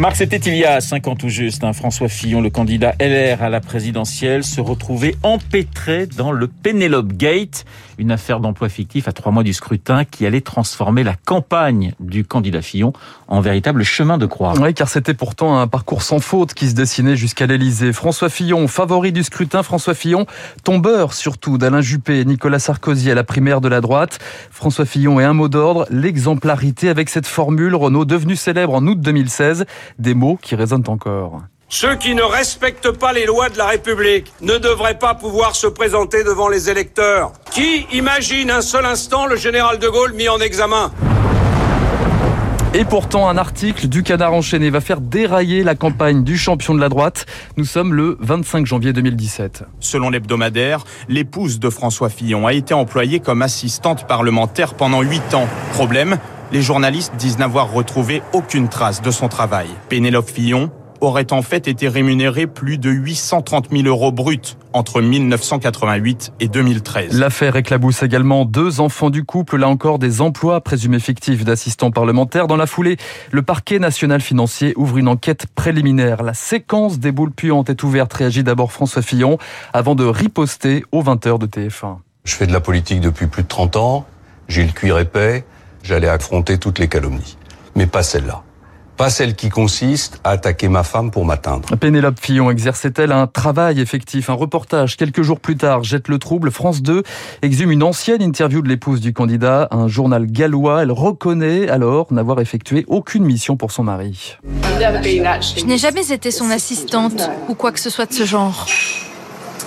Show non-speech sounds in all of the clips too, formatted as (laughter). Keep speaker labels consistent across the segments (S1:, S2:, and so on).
S1: Marc, c'était il y a cinq ans tout juste. Hein, François Fillon, le candidat LR à la présidentielle, se retrouvait empêtré dans le Penelope Gate, une affaire d'emploi fictif à trois mois du scrutin qui allait transformer la campagne du candidat Fillon en véritable chemin de croix.
S2: Oui, car c'était pourtant un parcours sans faute qui se dessinait jusqu'à l'Elysée. François Fillon, favori du scrutin, François Fillon, tombeur surtout d'Alain Juppé et Nicolas Sarkozy à la primaire de la droite. François Fillon et un mot d'ordre, l'exemplarité avec cette formule Renault devenue célèbre en août 2016 des mots qui résonnent encore.
S3: Ceux qui ne respectent pas les lois de la République ne devraient pas pouvoir se présenter devant les électeurs. Qui imagine un seul instant le général de Gaulle mis en examen?
S2: Et pourtant, un article du Canard enchaîné va faire dérailler la campagne du champion de la droite. Nous sommes le 25 janvier 2017.
S4: Selon l'hebdomadaire, l'épouse de François Fillon a été employée comme assistante parlementaire pendant 8 ans. Problème, les journalistes disent n'avoir retrouvé aucune trace de son travail. Pénélope Fillon aurait en fait été rémunérée plus de 830 000 euros bruts entre 1988 et 2013.
S2: L'affaire éclabousse également deux enfants du couple, là encore des emplois présumés fictifs d'assistants parlementaires. Dans la foulée, le parquet national financier ouvre une enquête préliminaire. La séquence des boules puantes est ouverte, réagit d'abord François Fillon, avant de riposter aux 20h de TF1.
S5: Je fais de la politique depuis plus de 30 ans, j'ai le cuir épais, j'allais affronter toutes les calomnies. Mais pas celle-là. Pas celle qui consiste à attaquer ma femme pour m'atteindre.
S2: Pénélope Fillon exerçait-elle un travail effectif Un reportage, quelques jours plus tard, jette le trouble. France 2 exhume une ancienne interview de l'épouse du candidat, un journal gallois. Elle reconnaît alors n'avoir effectué aucune mission pour son mari.
S6: Je n'ai jamais été son assistante ou quoi que ce soit de ce genre.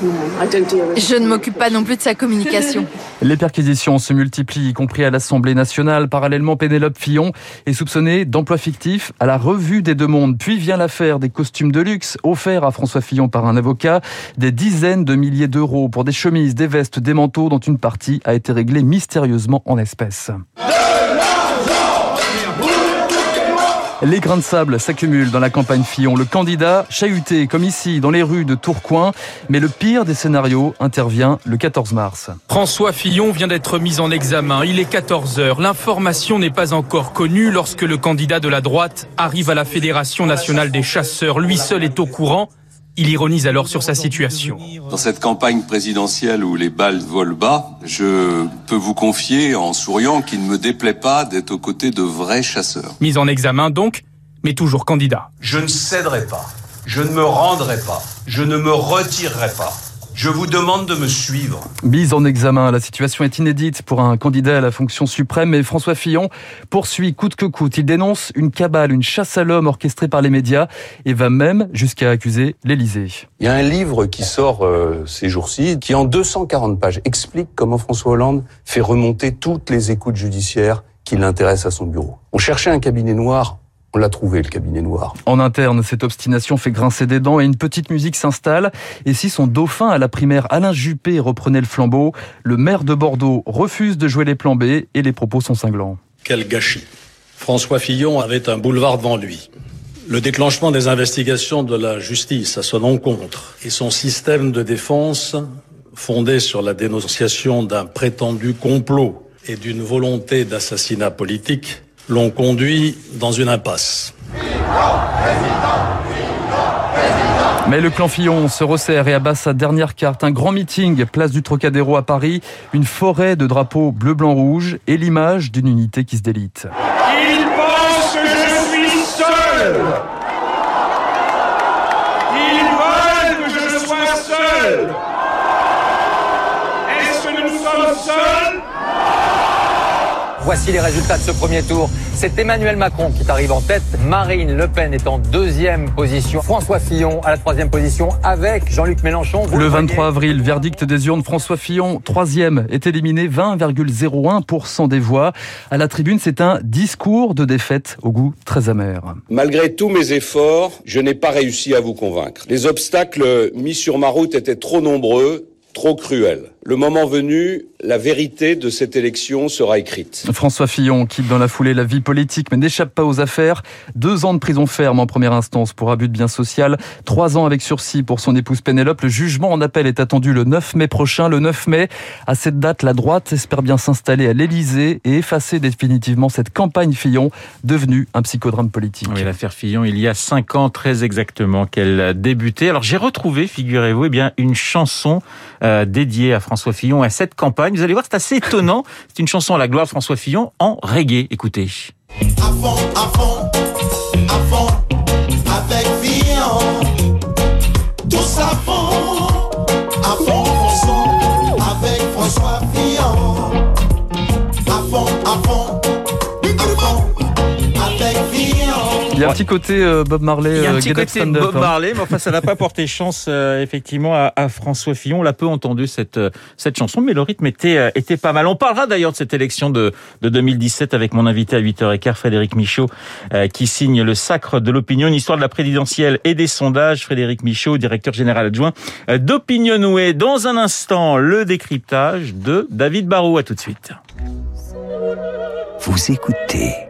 S6: Je ne m'occupe pas non plus de sa communication. (laughs)
S2: Les perquisitions se multiplient, y compris à l'Assemblée nationale. Parallèlement, Pénélope Fillon est soupçonnée d'emploi fictif à la revue des deux mondes. Puis vient l'affaire des costumes de luxe offerts à François Fillon par un avocat. Des dizaines de milliers d'euros pour des chemises, des vestes, des manteaux dont une partie a été réglée mystérieusement en espèces. Les grains de sable s'accumulent dans la campagne Fillon. Le candidat chahuté, comme ici, dans les rues de Tourcoing. Mais le pire des scénarios intervient le 14 mars.
S7: François Fillon vient d'être mis en examen. Il est 14 heures. L'information n'est pas encore connue lorsque le candidat de la droite arrive à la Fédération nationale des chasseurs. Lui seul est au courant. Il ironise alors sur sa situation.
S8: Dans cette campagne présidentielle où les balles volent bas, je peux vous confier en souriant qu'il ne me déplaît pas d'être aux côtés de vrais chasseurs.
S7: Mise en examen donc, mais toujours candidat.
S3: Je ne céderai pas. Je ne me rendrai pas. Je ne me retirerai pas. Je vous demande de me suivre.
S2: Mise en examen, la situation est inédite pour un candidat à la fonction suprême, mais François Fillon poursuit coûte que coûte. Il dénonce une cabale, une chasse à l'homme orchestrée par les médias et va même jusqu'à accuser l'Élysée.
S5: Il y a un livre qui sort euh, ces jours-ci, qui en 240 pages explique comment François Hollande fait remonter toutes les écoutes judiciaires qui l'intéressent à son bureau. On cherchait un cabinet noir on l'a trouvé, le cabinet noir.
S2: En interne, cette obstination fait grincer des dents et une petite musique s'installe. Et si son dauphin à la primaire, Alain Juppé, reprenait le flambeau, le maire de Bordeaux refuse de jouer les plans B et les propos sont cinglants.
S9: Quel gâchis. François Fillon avait un boulevard devant lui. Le déclenchement des investigations de la justice à son encontre et son système de défense fondé sur la dénonciation d'un prétendu complot et d'une volonté d'assassinat politique l'ont conduit dans une impasse.
S2: Mais le clan Fillon se resserre et abat sa dernière carte. Un grand meeting, place du Trocadéro à Paris, une forêt de drapeaux bleu, blanc, rouge et l'image d'une unité qui se délite.
S3: Il pense que je suis seul. Ils veulent que je sois seul. Est-ce que nous sommes seuls
S10: Voici les résultats de ce premier tour. C'est Emmanuel Macron qui arrive en tête. Marine Le Pen est en deuxième position. François Fillon à la troisième position avec Jean-Luc Mélenchon.
S2: le 23 avril, verdict des urnes. François Fillon, troisième, est éliminé 20,01% des voix. À la tribune, c'est un discours de défaite au goût très amer.
S11: Malgré tous mes efforts, je n'ai pas réussi à vous convaincre. Les obstacles mis sur ma route étaient trop nombreux, trop cruels. Le moment venu, la vérité de cette élection sera écrite.
S2: François Fillon quitte dans la foulée la vie politique mais n'échappe pas aux affaires. Deux ans de prison ferme en première instance pour abus de biens social. Trois ans avec sursis pour son épouse Pénélope. Le jugement en appel est attendu le 9 mai prochain. Le 9 mai, à cette date, la droite espère bien s'installer à l'Élysée et effacer définitivement cette campagne Fillon devenue un psychodrame politique.
S1: Oui, l'affaire Fillon, il y a cinq ans très exactement qu'elle débutait. Alors j'ai retrouvé, figurez-vous, eh bien une chanson euh, dédiée à François Fillon à cette campagne. Vous allez voir, c'est assez étonnant. C'est une chanson à la gloire François Fillon en reggae. Écoutez.
S2: Un petit côté euh, Bob Marley,
S1: Il y a un
S2: euh,
S1: petit côté Bob
S2: hein.
S1: Marley, mais enfin ça n'a pas porté chance euh, effectivement à, à François Fillon. On l'a peu entendu cette cette chanson, mais le rythme était était pas mal. On parlera d'ailleurs de cette élection de de 2017 avec mon invité à 8h15, Frédéric Michaud, euh, qui signe le sacre de l'opinion, une histoire de la présidentielle et des sondages. Frédéric Michaud, directeur général adjoint d'Opinionway. Dans un instant, le décryptage de David Barrault. À tout de suite.
S12: Vous écoutez